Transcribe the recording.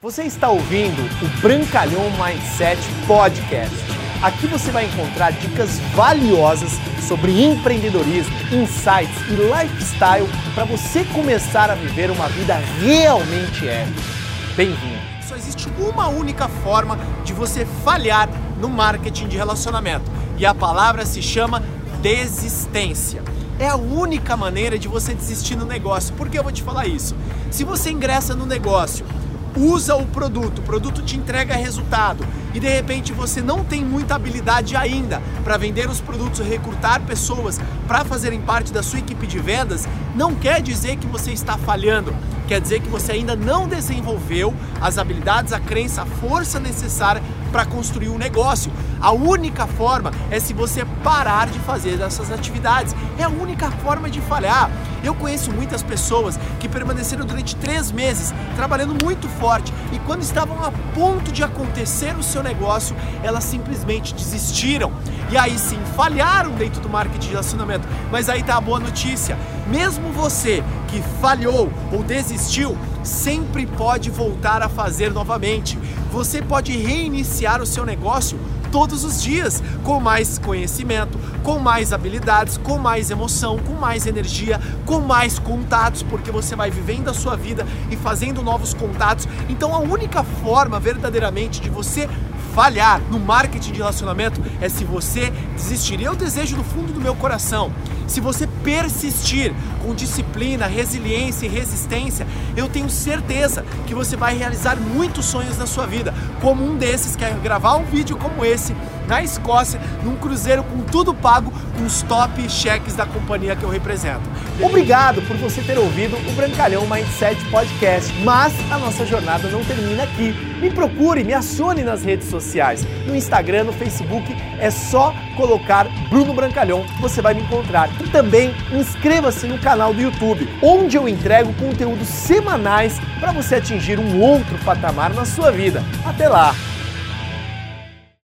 Você está ouvindo o Brancalhão Mindset Podcast. Aqui você vai encontrar dicas valiosas sobre empreendedorismo, insights e lifestyle para você começar a viver uma vida realmente épica. Bem-vindo! Só existe uma única forma de você falhar no marketing de relacionamento e a palavra se chama desistência. É a única maneira de você desistir no negócio. Por que eu vou te falar isso? Se você ingressa no negócio usa o produto, o produto te entrega resultado e de repente você não tem muita habilidade ainda para vender os produtos, recrutar pessoas para fazerem parte da sua equipe de vendas, não quer dizer que você está falhando. Quer dizer que você ainda não desenvolveu as habilidades, a crença, a força necessária para construir um negócio. A única forma é se você parar de fazer essas atividades. É a única forma de falhar. Eu conheço muitas pessoas que permaneceram durante três meses trabalhando muito forte e quando estavam a ponto de acontecer o seu negócio, elas simplesmente desistiram. E aí sim, falharam dentro do marketing de relacionamento. Mas aí tá a boa notícia. Mesmo você que falhou ou desistiu, sempre pode voltar a fazer novamente. Você pode reiniciar o seu negócio todos os dias, com mais conhecimento, com mais habilidades, com mais emoção, com mais energia, com mais contatos, porque você vai vivendo a sua vida e fazendo novos contatos. Então a única forma verdadeiramente de você falhar no marketing de relacionamento é se você desistir. Eu desejo do fundo do meu coração, se você persistir com disciplina, resiliência e resistência, eu tenho certeza que você vai realizar muitos sonhos na sua vida, como um desses que é gravar um vídeo como esse na Escócia, num cruzeiro com tudo pago, com os top cheques da companhia que eu represento. Obrigado por você ter ouvido o Brancalhão Mindset Podcast, mas a nossa jornada não termina aqui. Me procure, me acione nas redes sociais, no Instagram, no Facebook, é só colocar Bruno Brancalhão, você vai me encontrar. E também inscreva-se no canal do YouTube, onde eu entrego conteúdos semanais para você atingir um outro patamar na sua vida. Até lá!